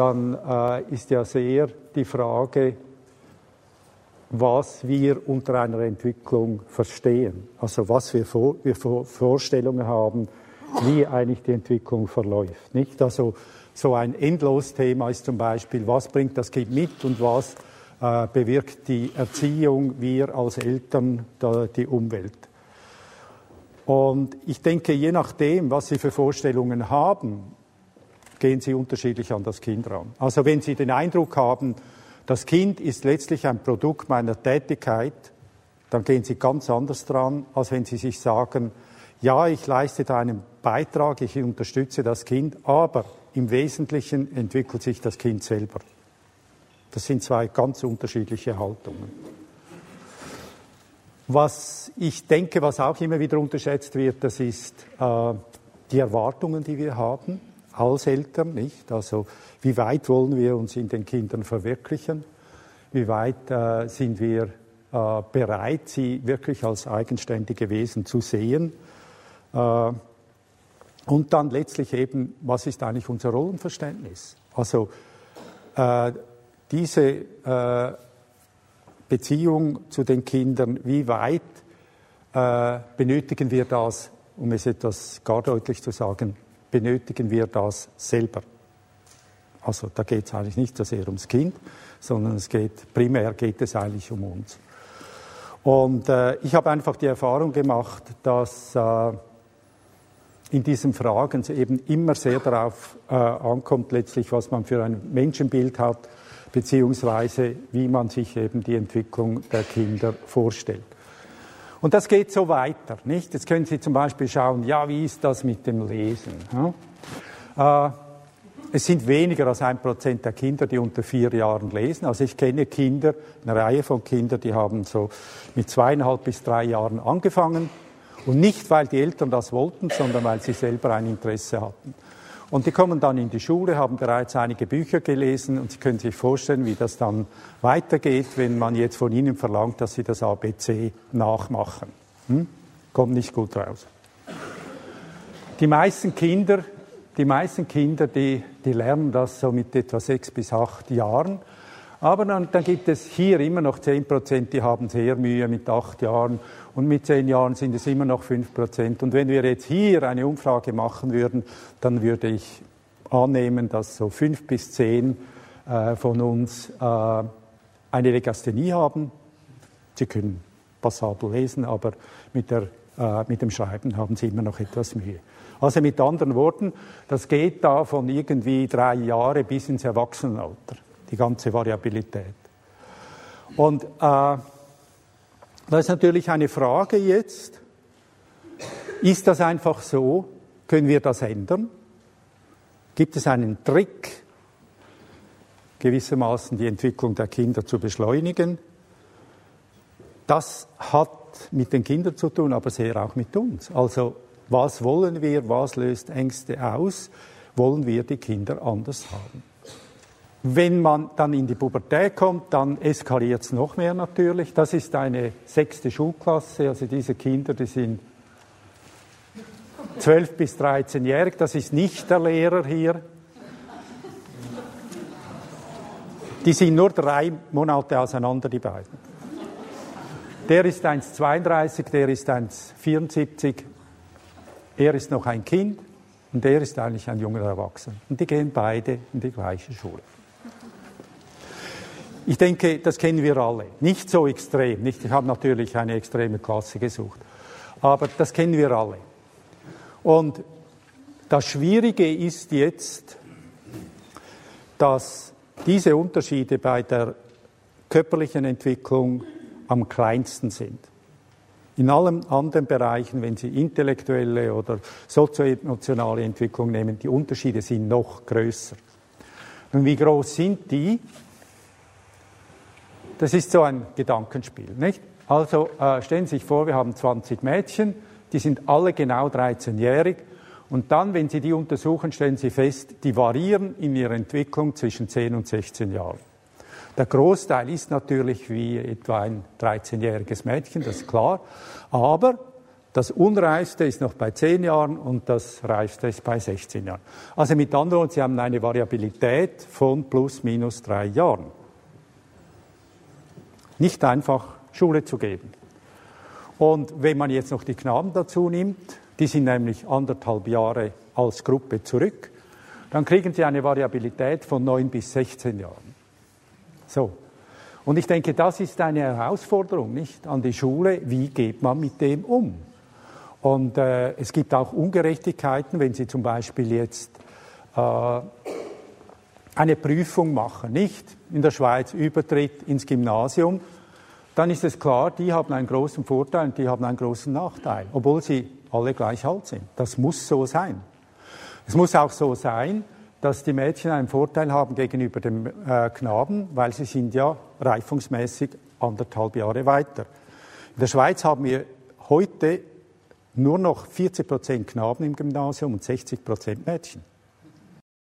dann äh, ist ja sehr die Frage, was wir unter einer Entwicklung verstehen. Also was wir, vor, wir Vorstellungen haben, wie eigentlich die Entwicklung verläuft. Nicht? Also so ein Endlos-Thema ist zum Beispiel, was bringt das Kind mit und was äh, bewirkt die Erziehung, wir als Eltern, da, die Umwelt. Und ich denke, je nachdem, was Sie für Vorstellungen haben, gehen Sie unterschiedlich an das Kind ran. Also wenn Sie den Eindruck haben, das Kind ist letztlich ein Produkt meiner Tätigkeit, dann gehen Sie ganz anders dran, als wenn Sie sich sagen, ja, ich leiste da einen Beitrag, ich unterstütze das Kind, aber im Wesentlichen entwickelt sich das Kind selber. Das sind zwei ganz unterschiedliche Haltungen. Was ich denke, was auch immer wieder unterschätzt wird, das ist äh, die Erwartungen, die wir haben als Eltern, nicht? Also wie weit wollen wir uns in den Kindern verwirklichen? Wie weit äh, sind wir äh, bereit, sie wirklich als eigenständige Wesen zu sehen? Äh, und dann letztlich eben, was ist eigentlich unser Rollenverständnis? Also äh, diese äh, Beziehung zu den Kindern, wie weit äh, benötigen wir das, um es etwas gar deutlich zu sagen, benötigen wir das selber? Also da geht es eigentlich nicht so sehr ums Kind, sondern es geht primär geht es eigentlich um uns. Und äh, ich habe einfach die Erfahrung gemacht, dass äh, in diesen Fragen eben immer sehr darauf äh, ankommt, letztlich, was man für ein Menschenbild hat, beziehungsweise wie man sich eben die Entwicklung der Kinder vorstellt. Und das geht so weiter, nicht? Jetzt können Sie zum Beispiel schauen, ja, wie ist das mit dem Lesen? Ja? Äh, es sind weniger als ein Prozent der Kinder, die unter vier Jahren lesen. Also ich kenne Kinder, eine Reihe von Kindern, die haben so mit zweieinhalb bis drei Jahren angefangen. Und nicht, weil die Eltern das wollten, sondern weil sie selber ein Interesse hatten. Und die kommen dann in die Schule, haben bereits einige Bücher gelesen und Sie können sich vorstellen, wie das dann weitergeht, wenn man jetzt von ihnen verlangt, dass sie das ABC nachmachen. Hm? Kommt nicht gut raus. Die meisten Kinder, die meisten Kinder, die, die lernen das so mit etwa sechs bis acht Jahren. Aber dann, dann gibt es hier immer noch zehn Prozent, die haben sehr Mühe mit acht Jahren und mit zehn Jahren sind es immer noch fünf Prozent. Und wenn wir jetzt hier eine Umfrage machen würden, dann würde ich annehmen, dass so fünf bis zehn äh, von uns äh, eine Legasthenie haben. Sie können passabel lesen, aber mit, der, äh, mit dem Schreiben haben sie immer noch etwas Mühe. Also mit anderen Worten, das geht da von irgendwie drei Jahre bis ins Erwachsenenalter, die ganze Variabilität. Und äh, da ist natürlich eine Frage jetzt, ist das einfach so? Können wir das ändern? Gibt es einen Trick, gewissermaßen die Entwicklung der Kinder zu beschleunigen? Das hat mit den Kindern zu tun, aber sehr auch mit uns. Also was wollen wir, was löst Ängste aus? Wollen wir die Kinder anders haben? Wenn man dann in die Pubertät kommt, dann eskaliert es noch mehr natürlich. Das ist eine sechste Schulklasse, also diese Kinder, die sind 12 bis 13-jährig, das ist nicht der Lehrer hier. Die sind nur drei Monate auseinander, die beiden. Der ist 1,32, der ist 1,74. Er ist noch ein Kind und er ist eigentlich ein junger Erwachsener. Und die gehen beide in die gleiche Schule. Ich denke, das kennen wir alle. Nicht so extrem. Nicht, ich habe natürlich eine extreme Klasse gesucht. Aber das kennen wir alle. Und das Schwierige ist jetzt, dass diese Unterschiede bei der körperlichen Entwicklung am kleinsten sind. In allen anderen Bereichen, wenn Sie intellektuelle oder sozioemotionale Entwicklung nehmen, die Unterschiede sind noch größer. Und wie groß sind die? Das ist so ein Gedankenspiel, nicht? Also äh, stellen Sie sich vor, wir haben 20 Mädchen, die sind alle genau 13-jährig. Und dann, wenn Sie die untersuchen, stellen Sie fest, die variieren in ihrer Entwicklung zwischen 10 und 16 Jahren. Der Großteil ist natürlich wie etwa ein 13-jähriges Mädchen, das ist klar. Aber Das Unreifste ist noch bei 10 Jahren und das Reifste ist bei 16 Jahren. Also mit anderen Worten, Sie haben eine Variabilität von plus minus drei Jahren. Nicht einfach Schule zu geben. Und wenn man jetzt noch die Knaben dazu nimmt, die sind nämlich anderthalb Jahre als Gruppe zurück, dann kriegen sie eine Variabilität von 9 bis 16 Jahren. So. Und ich denke, das ist eine Herausforderung, nicht an die Schule. Wie geht man mit dem um? Und äh, es gibt auch Ungerechtigkeiten, wenn Sie zum Beispiel jetzt äh, eine Prüfung machen, nicht in der Schweiz Übertritt ins Gymnasium, dann ist es klar, die haben einen großen Vorteil und die haben einen großen Nachteil, obwohl sie alle gleich alt sind. Das muss so sein. Es muss auch so sein, dass die Mädchen einen Vorteil haben gegenüber dem äh, Knaben, weil sie sind ja reifungsmäßig anderthalb Jahre weiter. In der Schweiz haben wir heute nur noch 40 Prozent Knaben im Gymnasium und 60 Prozent Mädchen.